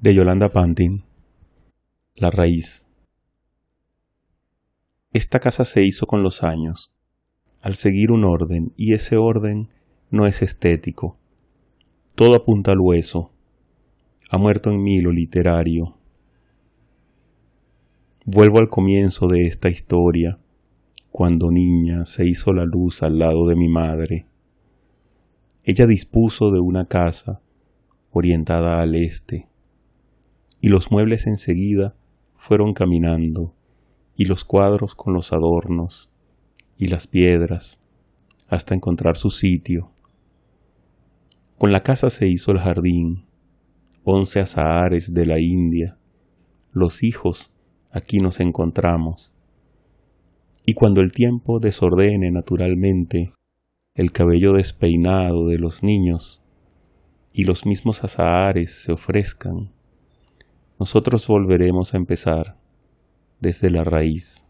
de Yolanda Pantin. La raíz. Esta casa se hizo con los años, al seguir un orden, y ese orden no es estético. Todo apunta al hueso. Ha muerto en mí lo literario. Vuelvo al comienzo de esta historia, cuando niña se hizo la luz al lado de mi madre. Ella dispuso de una casa orientada al este, y los muebles enseguida fueron caminando, y los cuadros con los adornos, y las piedras, hasta encontrar su sitio. Con la casa se hizo el jardín, once azahares de la India, los hijos aquí nos encontramos. Y cuando el tiempo desordene naturalmente el cabello despeinado de los niños y los mismos azahares se ofrezcan, nosotros volveremos a empezar desde la raíz.